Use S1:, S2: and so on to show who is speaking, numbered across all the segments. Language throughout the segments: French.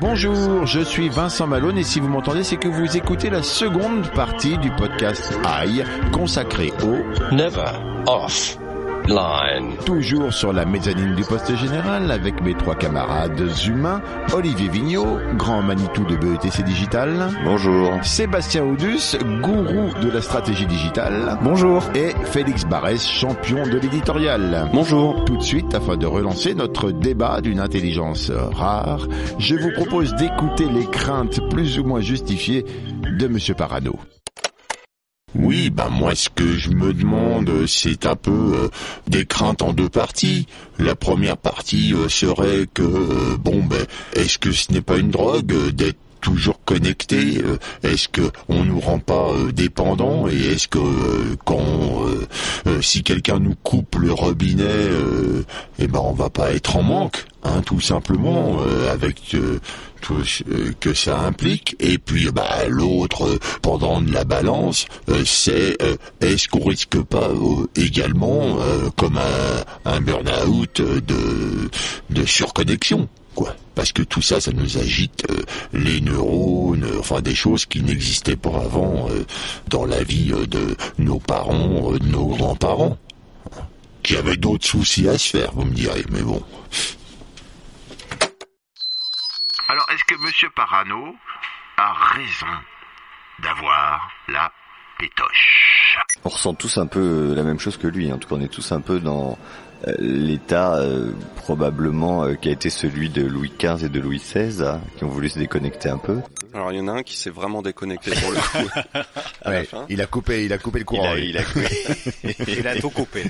S1: Bonjour, je suis Vincent Malone et si vous m'entendez, c'est que vous écoutez la seconde partie du podcast AI consacré au
S2: Never off line.
S1: toujours sur la mezzanine du poste général avec mes trois camarades humains, Olivier Vignot, grand Manitou de BETC Digital.
S2: Bonjour.
S1: Sébastien Audus, gourou de la stratégie digitale.
S2: Bonjour.
S1: Et Félix Barès, champion de l'éditorial.
S2: Bonjour.
S1: Tout de suite, afin de relancer notre débat d'une intelligence rare, je vous propose d'écouter les craintes plus ou moins justifiées de Monsieur Parano.
S3: Oui, bah moi ce que je me demande, c'est un peu euh, des craintes en deux parties. La première partie euh, serait que euh, bon ben est-ce que ce n'est pas une drogue euh, d'être toujours connecté euh, Est-ce que on nous rend pas euh, dépendants et est-ce que euh, quand si quelqu'un nous coupe le robinet, eh ben on va pas être en manque, hein, tout simplement avec tout ce que ça implique. Et puis bah l'autre pendant la balance, c'est est-ce qu'on risque pas également comme un, un burn-out de de surconnexion quoi parce que tout ça ça nous agite euh, les neurones euh, enfin des choses qui n'existaient pas avant euh, dans la vie euh, de nos parents euh, de nos grands-parents qui avaient d'autres soucis à se faire vous me direz mais bon
S4: Alors, est-ce que Monsieur Parano a raison d'avoir la pétoche?
S2: On ressent tous un peu la même chose que lui. En tout cas, on est tous un peu dans l'état euh, probablement euh, qui a été celui de Louis XV et de Louis XVI, hein, qui ont voulu se déconnecter un peu.
S5: Alors il y en a un qui s'est vraiment déconnecté pour le coup. à la
S1: Ouais,
S5: fin.
S1: il a coupé, il a coupé le
S2: Il
S1: courant.
S2: a,
S1: lui.
S2: il a
S5: Il a tout coupé.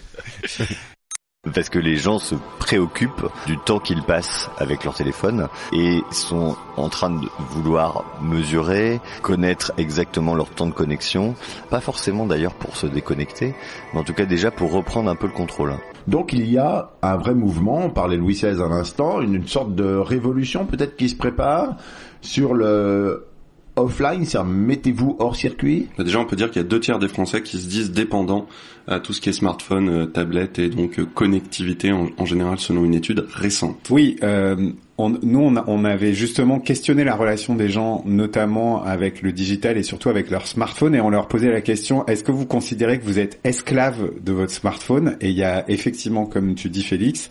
S2: Parce que les gens se préoccupent du temps qu'ils passent avec leur téléphone et sont en train de vouloir mesurer, connaître exactement leur temps de connexion. Pas forcément d'ailleurs pour se déconnecter, mais en tout cas déjà pour reprendre un peu le contrôle.
S1: Donc il y a un vrai mouvement, on parlait Louis XVI à l'instant, une, une sorte de révolution peut-être qui se prépare sur le offline, c'est-à-dire mettez-vous hors circuit.
S5: Bah, Déjà, on peut dire qu'il y a deux tiers des Français qui se disent dépendants à tout ce qui est smartphone, euh, tablette et donc euh, connectivité en, en général selon une étude récente.
S6: Oui, euh, on, nous on, on avait justement questionné la relation des gens, notamment avec le digital et surtout avec leur smartphone, et on leur posait la question est-ce que vous considérez que vous êtes esclave de votre smartphone? Et il y a effectivement, comme tu dis, Félix.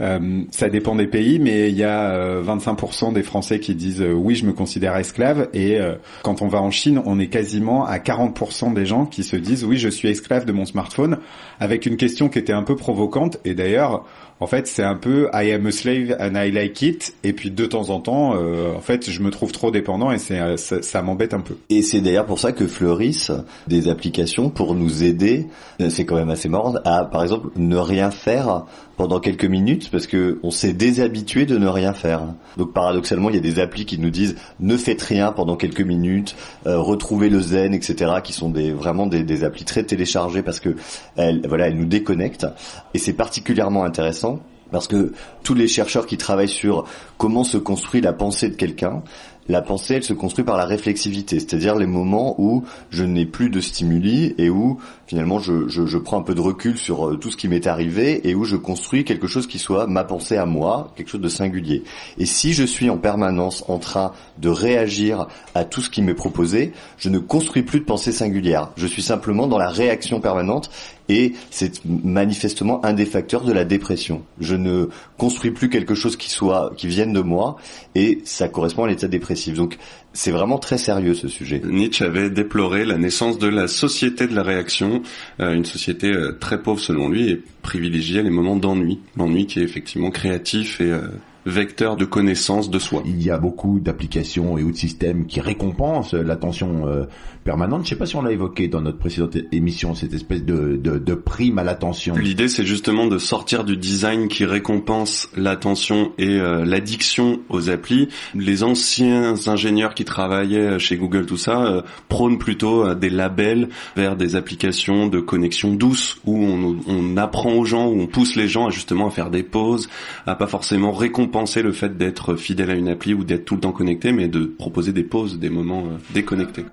S6: euh, ça dépend des pays, mais il y a euh, 25% des Français qui disent euh, oui, je me considère esclave, et euh, quand on va en Chine, on est quasiment à 40% des gens qui se disent oui, je suis esclave de mon smartphone, avec une question qui était un peu provocante, et d'ailleurs, en fait, c'est un peu I am a slave and I like it. Et puis de temps en temps, euh, en fait, je me trouve trop dépendant et c'est euh, ça, m'embête un peu.
S2: Et c'est d'ailleurs pour ça que fleurissent des applications pour nous aider, euh, c'est quand même assez marrant, à par exemple ne rien faire pendant quelques minutes parce que on s'est déshabitué de ne rien faire. Donc paradoxalement, il y a des applis qui nous disent ne faites rien pendant quelques minutes, euh, retrouvez le zen, etc. qui sont des vraiment des, des applis très téléchargées parce que elles, voilà, elles nous déconnectent. Et c'est particulièrement intéressant parce que tous les chercheurs qui travaillent sur comment se construit la pensée de quelqu'un, la pensée, elle se construit par la réflexivité, c'est-à-dire les moments où je n'ai plus de stimuli et où finalement je, prends un peu de recul sur euh, tout ce qui m'est arrivé et où je construis quelque chose qui soit ma pensée à moi, quelque chose de singulier. Et si je suis en permanence en train de réagir à tout ce qui m'est proposé, je ne construis plus de pensée singulière. Je suis simplement dans la réaction permanente et c'est manifestement un des facteurs de la dépression. Je ne construis plus quelque chose qui soit qui vienne de moi et ça correspond à l'état dépressif. Donc c'est vraiment très sérieux ce sujet.
S5: Nietzsche avait déploré la naissance de la société de la réaction, euh, une société euh, très pauvre selon lui et privilégiait les moments d'ennui, l'ennui qui est effectivement créatif et euh, vecteur de connaissance de soi.
S1: Il y a beaucoup d'applications et ou de systèmes qui récompensent l'attention euh, permanente. Je sais pas si on l'a évoqué dans notre précédente émission, cette espèce de, de, de prime à l'attention.
S5: L'idée, c'est justement de sortir du design qui récompense l'attention et euh, l'addiction aux applis. Les anciens ingénieurs qui travaillaient chez Google, tout ça, euh, prônent plutôt euh, des labels vers des applications de connexion douce où on, on apprend aux gens, où on pousse les gens à justement à faire des pauses, à pas forcément récompenser le fait d'être fidèle à une appli ou d'être tout le temps connecté, mais de proposer des pauses, des moments euh, déconnectés.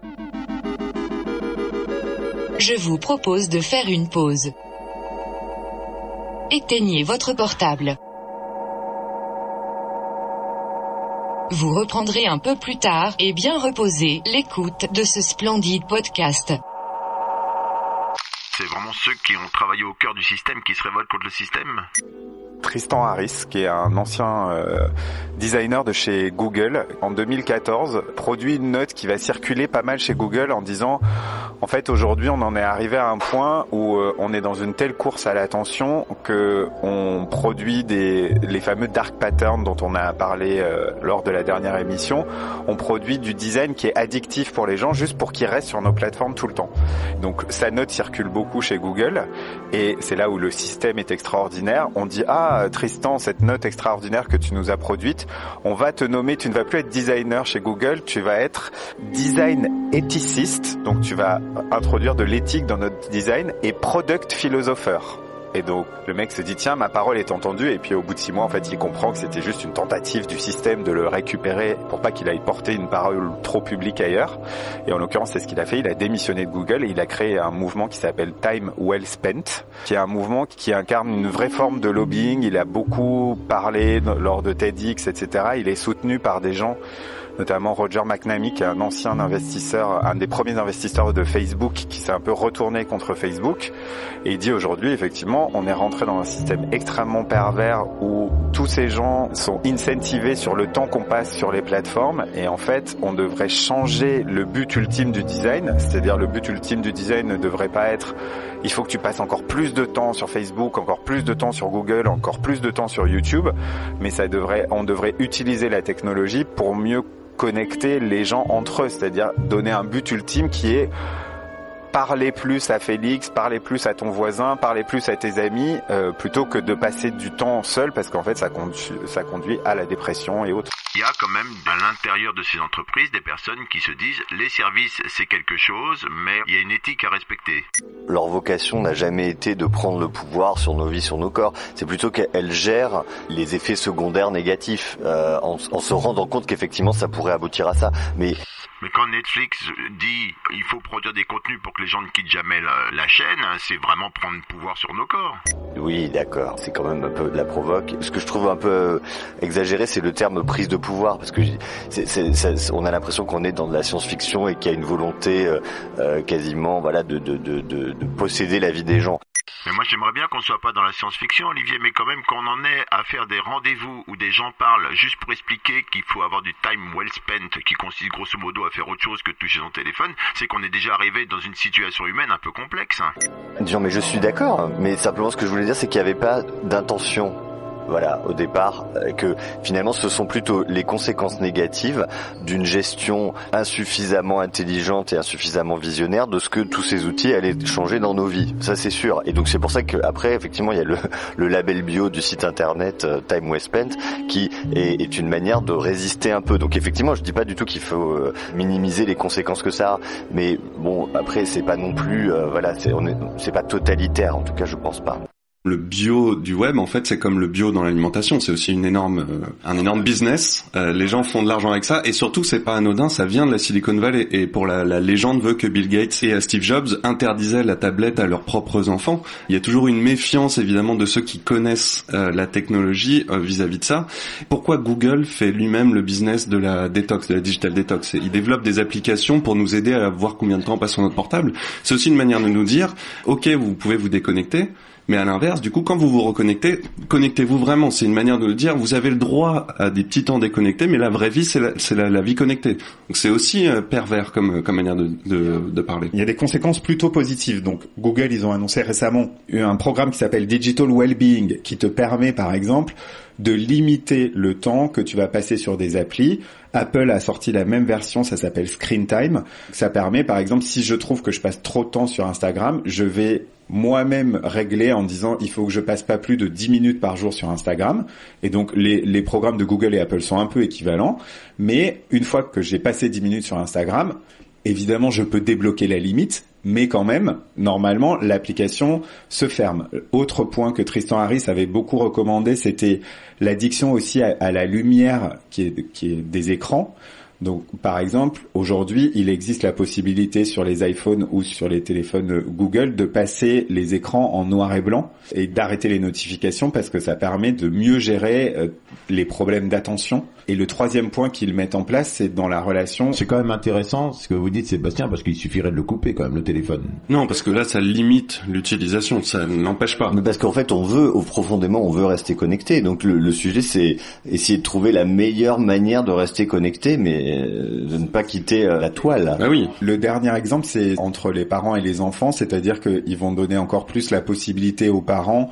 S7: Je vous propose de faire une pause. Éteignez votre portable. Vous reprendrez un peu plus tard et bien reposer l'écoute de ce splendide podcast.
S4: C'est vraiment ceux qui ont travaillé au cœur du système qui se révoltent contre le système?
S6: Tristan Harris, qui est un ancien euh, designer de chez Google, en 2014, produit une note qui va circuler pas mal chez Google en disant, en fait, aujourd'hui, on en est arrivé à un point où euh, on est dans une telle course à l'attention que on produit des les fameux dark patterns dont on a parlé euh, lors de la dernière émission. On produit du design qui est addictif pour les gens, juste pour qu'ils restent sur nos plateformes tout le temps. Donc, sa note circule beaucoup chez Google, et c'est là où le système est extraordinaire. On dit ah Tristan, cette note extraordinaire que tu nous as produite, on va te nommer, tu ne vas plus être designer chez Google, tu vas être design éthiciste, donc tu vas introduire de l'éthique dans notre design, et product philosopher. Et donc le mec se dit tiens ma parole est entendue et puis au bout de six mois en fait il comprend que c'était juste une tentative du système de le récupérer pour pas qu'il aille porter une parole trop publique ailleurs. Et en l'occurrence c'est ce qu'il a fait. Il a démissionné de Google et il a créé un mouvement qui s'appelle Time Well Spent, qui est un mouvement qui incarne une vraie forme de lobbying. Il a beaucoup parlé lors de TEDx etc. Il est soutenu par des gens notamment Roger McNamee, qui est un ancien investisseur, un des premiers investisseurs de Facebook, qui s'est un peu retourné contre Facebook. Et il dit aujourd'hui, effectivement, on est rentré dans un système extrêmement pervers où tous ces gens sont incentivés sur le temps qu'on passe sur les plateformes. Et en fait, on devrait changer le but ultime du design. C'est-à-dire le but ultime du design ne devrait pas être il faut que tu passes encore plus de temps sur Facebook, encore plus de temps sur Google, encore plus de temps sur YouTube, mais ça devrait, on devrait utiliser la technologie pour mieux connecter les gens entre eux, c'est-à-dire donner un but ultime qui est parler plus à Félix, parler plus à ton voisin, parler plus à tes amis, euh, plutôt que de passer du temps seul, parce qu'en fait ça conduit, ça conduit à la dépression et autres.
S4: Il y a quand même à l'intérieur de ces entreprises des personnes qui se disent les services c'est quelque chose, mais il y a une éthique à respecter.
S2: Leur vocation n'a jamais été de prendre le pouvoir sur nos vies, sur nos corps. C'est plutôt qu'elles gèrent les effets secondaires négatifs euh, en, en se rendant compte qu'effectivement ça pourrait aboutir à ça. Mais
S4: mais quand Netflix dit il faut produire des contenus pour que les gens ne quittent jamais la, la chaîne, hein, c'est vraiment prendre pouvoir sur nos corps.
S2: Oui, d'accord. C'est quand même un peu de la provoque. Ce que je trouve un peu euh, exagéré, c'est le terme prise de pouvoir, parce que on a l'impression qu'on est dans de la science-fiction et qu'il y a une volonté euh, euh, quasiment, voilà, de, de, de, de posséder la vie des gens.
S4: Mais moi j'aimerais bien qu'on soit pas dans la science-fiction, Olivier, mais quand même qu'on en ait à faire des rendez-vous où des gens parlent juste pour expliquer qu'il faut avoir du time well spent, qui consiste grosso modo à faire autre chose que toucher son téléphone, c'est qu'on est déjà arrivé dans une situation humaine un peu complexe. hein.
S2: Disons, mais je suis d'accord, mais simplement ce que je voulais dire, c'est qu'il n'y avait pas d'intention. Voilà, au départ, euh, que finalement ce sont plutôt les conséquences négatives d'une gestion insuffisamment intelligente et insuffisamment visionnaire de ce que tous ces outils allaient changer dans nos vies. Ça c'est sûr. Et donc c'est pour ça qu'après, effectivement, il y a le, label bio du site internet euh, Time Well Spent qui est, une manière de résister un peu. Donc effectivement, je dis pas du tout qu'il faut euh, minimiser les conséquences que ça a, mais bon, après c'est pas non plus, voilà, c'est pas totalitaire. En tout cas, je pense pas.
S5: Le bio du web, en fait, c'est comme le bio dans l'alimentation. C'est aussi une énorme, euh, un énorme business. Euh, les gens font de l'argent avec ça, et surtout, c'est pas anodin. Ça vient de la Silicon Valley. Et pour la, légende veut que Bill Gates et Steve Jobs interdisaient la tablette à leurs propres enfants. Il y a toujours une méfiance, évidemment, de ceux qui connaissent euh, la technologie vis-à-vis de ça. Pourquoi Google fait lui-même le business de la détox, de la digital détox? Il développe des applications pour nous aider à voir combien de temps passe sur notre portable. C'est aussi une manière de nous dire, ok, vous pouvez vous déconnecter. Mais à l'inverse, du coup, quand vous vous reconnectez, connectez-vous vraiment. C'est une manière de le dire. Vous avez le droit à des petits temps déconnectés, mais la vraie vie, c'est la, la, la vie connectée. Donc c'est aussi euh, pervers comme, comme manière de, de, de parler.
S6: Il y a des conséquences plutôt positives. Donc Google, ils ont annoncé récemment un programme qui s'appelle Digital Wellbeing, qui te permet, par exemple, de limiter le temps que tu vas passer sur des applis. Apple a sorti la même version, ça s'appelle Screen Time. Ça permet, par exemple, si je trouve que je passe trop de temps sur Instagram, je vais moi-même régler en disant il faut que je passe pas plus de 10 minutes par jour sur Instagram. Et donc les, les programmes de Google et Apple sont un peu équivalents. Mais une fois que j'ai passé 10 minutes sur Instagram, évidemment je peux débloquer la limite mais quand même, normalement, l'application se ferme. Autre point que Tristan Harris avait beaucoup recommandé, c'était l'addiction aussi à, à, la lumière qui est, qui est des écrans. Donc, par exemple, aujourd'hui, il existe la possibilité sur les iPhones ou sur les téléphones Google de passer les écrans en noir et blanc et d'arrêter les notifications parce que ça permet de mieux gérer euh, les problèmes d'attention. Et le troisième point qu'ils mettent en place, c'est dans la relation.
S1: C'est quand même intéressant ce que vous dites, Sébastien, parce qu'il suffirait de le couper quand même, le téléphone.
S5: Non, parce que là, ça limite l'utilisation, ça n'empêche pas.
S2: Mais parce qu'en fait, on veut, profondément, on veut rester connecté. Donc le, le sujet, c'est essayer de trouver la meilleure manière de rester connecté, mais de ne pas quitter la toile.
S5: Ah oui.
S6: Le dernier exemple, c'est entre les parents et les enfants, c'est-à-dire qu'ils vont donner encore plus la possibilité aux parents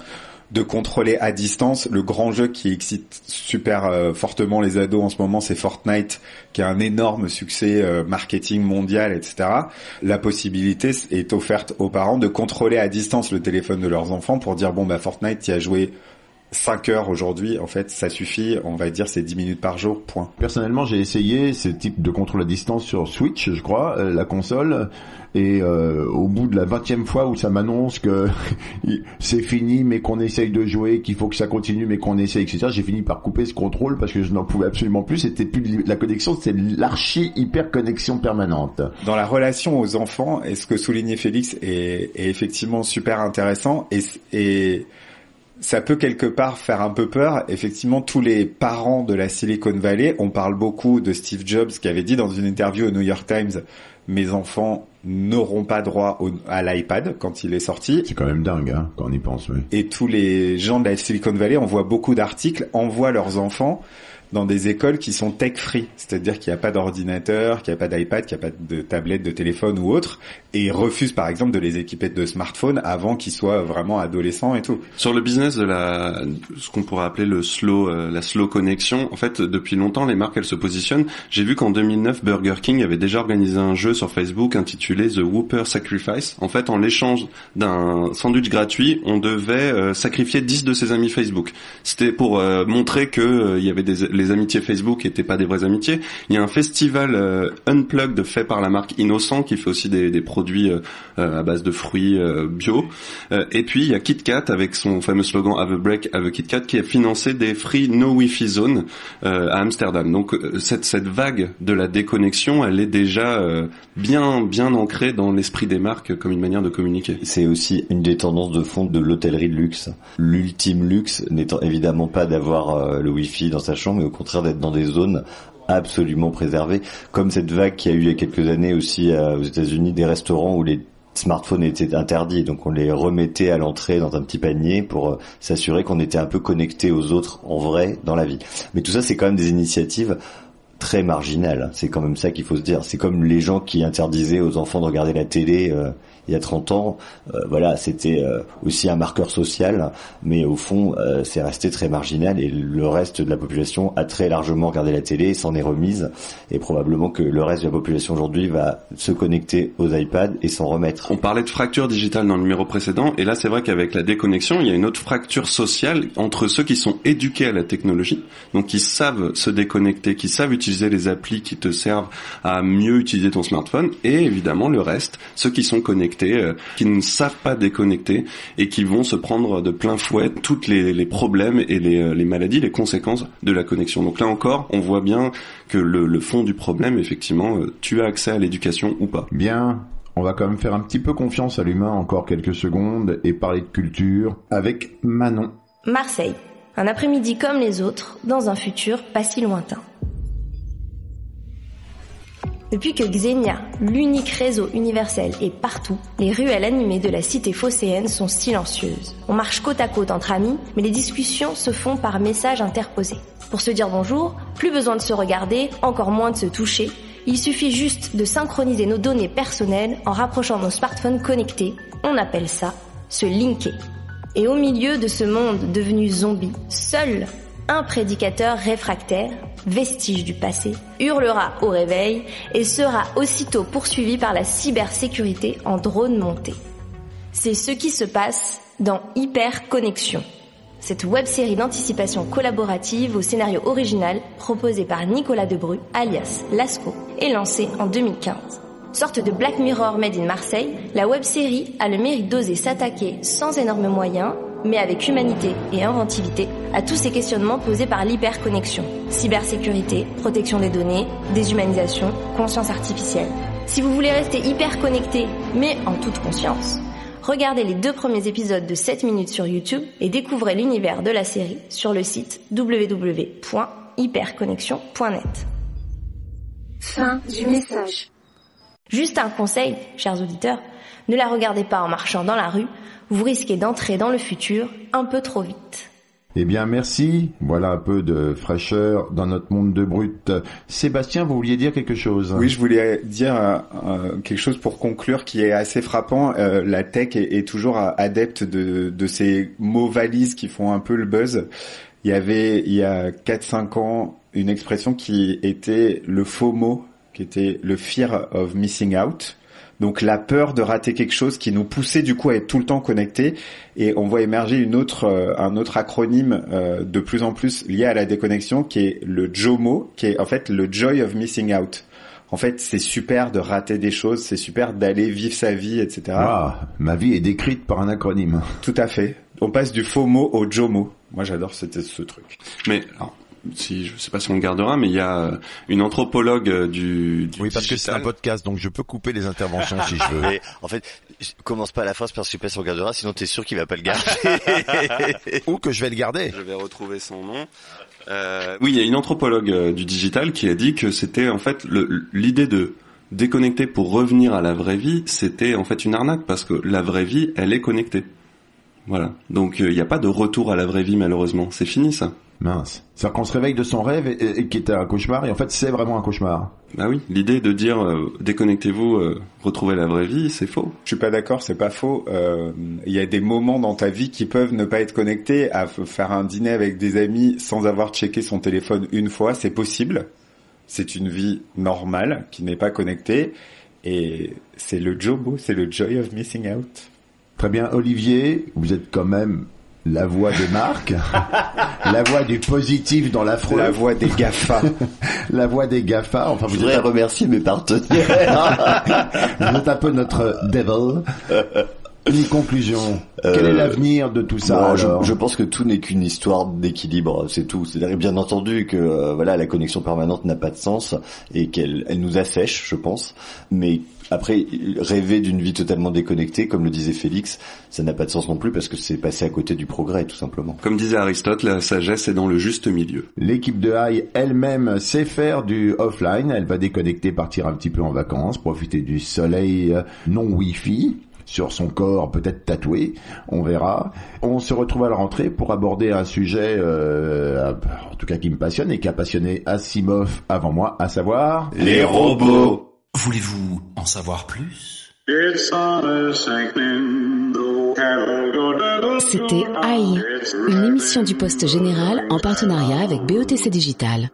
S6: de contrôler à distance le grand jeu qui excite super euh, fortement les ados en ce moment, c'est Fortnite, qui a un énorme succès euh, marketing mondial, etc. La possibilité est offerte aux parents de contrôler à distance le téléphone de leurs enfants pour dire bon bah Fortnite, y a joué 5 heures aujourd'hui, en fait, ça suffit, on va dire c'est 10 minutes par jour, point.
S1: Personnellement, j'ai essayé ce type de contrôle à distance sur Switch, je crois, euh, la console, et euh, au bout de la vingtième fois où ça m'annonce que c'est fini, mais qu'on essaye de jouer, qu'il faut que ça continue, mais qu'on essaye, etc., j'ai fini par couper ce contrôle parce que je n'en pouvais absolument plus, c'était plus la connexion, c'était l'archi hyper connexion permanente.
S6: Dans la relation aux enfants, et ce que soulignait Félix est, est effectivement super intéressant, et, et ça peut quelque part faire un peu peur. Effectivement, tous les parents de la Silicon Valley, on parle beaucoup de Steve Jobs qui avait dit dans une interview au New York Times, mes enfants n'auront pas droit au, à l'iPad quand il est sorti.
S1: C'est quand même dingue hein, quand on y pense. Oui.
S6: Et tous les gens de la Silicon Valley, on voit beaucoup d'articles, envoient leurs enfants dans des écoles qui sont tech free, c'est-à-dire qu'il n'y a pas d'ordinateur, qu'il n'y a pas d'iPad, qu'il n'y a pas de tablette, de téléphone ou autre, et refusent par exemple de les équiper de smartphones avant qu'ils soient vraiment adolescents et tout.
S5: Sur le business de la, ce qu'on pourrait appeler le slow, euh, la slow connexion, en fait, depuis longtemps, les marques elles se positionnent. J'ai vu qu'en 2009, Burger King avait déjà organisé un jeu sur Facebook intitulé The Whopper Sacrifice. En fait, en l'échange d'un sandwich gratuit, on devait euh, sacrifier 10 de ses amis Facebook. C'était pour euh, montrer que il y avait des les amitiés Facebook n'étaient pas des vraies amitiés. Il y a un festival euh, unplugged fait par la marque Innocent qui fait aussi des, produits euh, à base de fruits euh, bio. et puis il y a KitKat avec son fameux slogan Have a break, have a KitKat qui a financé des free no Wi-Fi zone à Amsterdam. Donc cette cette vague de la déconnexion, elle est déjà bien bien ancrée dans l'esprit des marques comme une manière de communiquer.
S2: C'est aussi une des tendances de fond de l'hôtellerie de luxe. L'ultime luxe n'étant évidemment pas d'avoir le Wi-Fi dans sa chambre, contraire d'être dans des zones absolument préservées, comme cette vague qui a eu il y a quelques années aussi euh, aux États-Unis des restaurants où les smartphones étaient interdits, donc on les remettait à l'entrée dans un petit panier pour euh, s'assurer qu'on était un peu connecté aux autres en vrai dans la vie. Mais tout ça, c'est quand même des initiatives très marginales. C'est quand même ça qu'il faut se dire. C'est comme les gens qui interdisaient aux enfants de regarder la télé. Euh, il y a 30 ans, euh, voilà, c'était euh, aussi un marqueur social, mais au fond, euh, c'est resté très marginal et le reste de la population a très largement regardé la télé, s'en est remise, et probablement que le reste de la population aujourd'hui va se connecter aux iPads et s'en remettre.
S5: On parlait de fracture digitale dans le numéro précédent, et là c'est vrai qu'avec la déconnexion, il y a une autre fracture sociale entre ceux qui sont éduqués à la technologie, donc qui savent se déconnecter, qui savent utiliser les applis qui te servent à mieux utiliser ton smartphone, et évidemment le reste, ceux qui sont connectés euh, qui ne savent pas déconnecter et qui vont se prendre de plein fouet toutes les, les problèmes et les, euh, les, maladies, les conséquences de la connexion. Donc là encore, on voit bien que le, le fond du problème, effectivement, euh, tu as accès à l'éducation ou pas.
S1: Bien, on va quand même faire un petit peu confiance à l'humain encore quelques secondes et parler de culture avec Manon.
S8: Marseille. Un après-midi comme les autres, dans un futur pas si lointain. Depuis que Xenia, l'unique réseau universel, est partout, les ruelles animées de la cité phocéenne sont silencieuses. On marche côte à côte entre amis, mais les discussions se font par messages interposés. Pour se dire bonjour, plus besoin de se regarder, encore moins de se toucher. Il suffit juste de synchroniser nos données personnelles en rapprochant nos smartphones connectés. On appelle ça se linker. Et au milieu de ce monde devenu zombie, seul un prédicateur réfractaire, vestige du passé, hurlera au réveil et sera aussitôt poursuivi par la cybersécurité en drone monté. C'est ce qui se passe dans Hyperconnexion, cette web-série d'anticipation collaborative au scénario original proposé par Nicolas Debru, alias Lasco, et lancée en 2015. Sorte de Black Mirror made in Marseille, la web-série a le mérite d'oser s'attaquer sans énormes moyens mais avec humanité et inventivité, à tous ces questionnements posés par l'hyperconnexion. Cybersécurité, protection des données, déshumanisation, conscience artificielle. Si vous voulez rester hyper connecté, mais en toute conscience, regardez les deux premiers épisodes de 7 minutes sur YouTube et découvrez l'univers de la série sur le site www.hyperconnexion.net.
S9: Fin du message.
S8: Juste un conseil, chers auditeurs, ne la regardez pas en marchant dans la rue, vous risquez d'entrer dans le futur un peu trop vite.
S1: Eh bien, merci. Voilà un peu de fraîcheur dans notre monde de brut. Sébastien, vous vouliez dire quelque chose?
S6: Oui, je voulais dire euh, euh, quelque chose pour conclure qui est assez frappant. Euh, la tech est, est, toujours adepte de, de ces mots valises qui font un peu le buzz. Il y avait, il y a 4-5 ans, une expression qui était le faux mot, qui était le fear of missing out donc la peur de rater quelque chose qui nous poussait du coup à être tout le temps connecté. Et on voit émerger une autre, euh, un autre acronyme euh, de plus en plus lié à la déconnexion qui est le JOMO, qui est en fait le Joy of Missing Out. En fait, c'est super de rater des choses, c'est super d'aller vivre sa vie, etc.
S1: Ah, ma vie est décrite par un acronyme.
S6: Tout à fait. On passe du FOMO au JOMO. Moi, j'adore ce, ce truc.
S5: Mais si je sais pas si on le gardera, mais il y a euh, une anthropologue euh, du, du
S10: oui parce que c'est un podcast, donc je peux couper les interventions si je veux.
S2: Mais, en fait, je commence pas à la phrase parce que je sais pas si on le gardera, sinon t'es sûr qu'il va pas le garder.
S10: Ou que je vais le garder.
S5: Je vais retrouver son nom. Euh, oui, il y a une anthropologue du digital qui a dit que c'était en fait l'idée de déconnecter pour revenir à la vraie vie, c'était en fait une arnaque parce que la vraie vie, elle est connectée. Voilà. Donc il n'y a pas de retour à la vraie vie malheureusement. C'est fini ça.
S1: Mince. C'est-à-dire qu'on se réveille de son rêve et, et, qui était un cauchemar, et en fait c'est vraiment un cauchemar.
S5: Bah oui, l'idée de dire euh, déconnectez-vous, euh, retrouvez la vraie vie, c'est faux.
S6: Je suis pas d'accord, c'est pas faux. Euh, il y a des moments dans ta vie qui peuvent ne pas être connectés. À faire un dîner avec des amis sans avoir checké son téléphone une fois, c'est possible. C'est une vie normale qui n'est pas connectée, et c'est le jobo, c'est le joy of missing out.
S1: Très bien, Olivier, vous êtes quand même la voix des marques, la voix du positif dans l'affreux,
S6: la voix des GAFA,
S1: la voix des GAFA.
S2: Enfin, vous Je voudrais remercier mes partenaires.
S1: vous êtes un peu notre devil. Une conclusion. Quel est euh, l'avenir de tout ça
S2: je, je, pense que tout n'est qu'une histoire d'équilibre, c'est tout. C'est-à-dire bien entendu que euh, voilà la connexion permanente n'a pas de sens et qu'elle elle nous assèche, je pense. Mais après, rêver d'une vie totalement déconnectée, comme le disait Félix, ça n'a pas de sens non plus parce que c'est passé à côté du progrès, tout simplement.
S5: Comme disait Aristote, la sagesse est dans le juste milieu.
S1: L'équipe de High elle-même sait faire du offline. Elle va déconnecter, partir un petit peu en vacances, profiter du soleil non Wi-Fi sur son corps peut-être tatoué, on verra. On se retrouve à la rentrée pour aborder un sujet, euh, en tout cas qui me passionne et qui a passionné Asimov avant moi, à savoir
S2: les robots.
S11: Voulez-vous en savoir plus?
S12: C'était AI, une émission du Poste Général en partenariat avec BOTC Digital.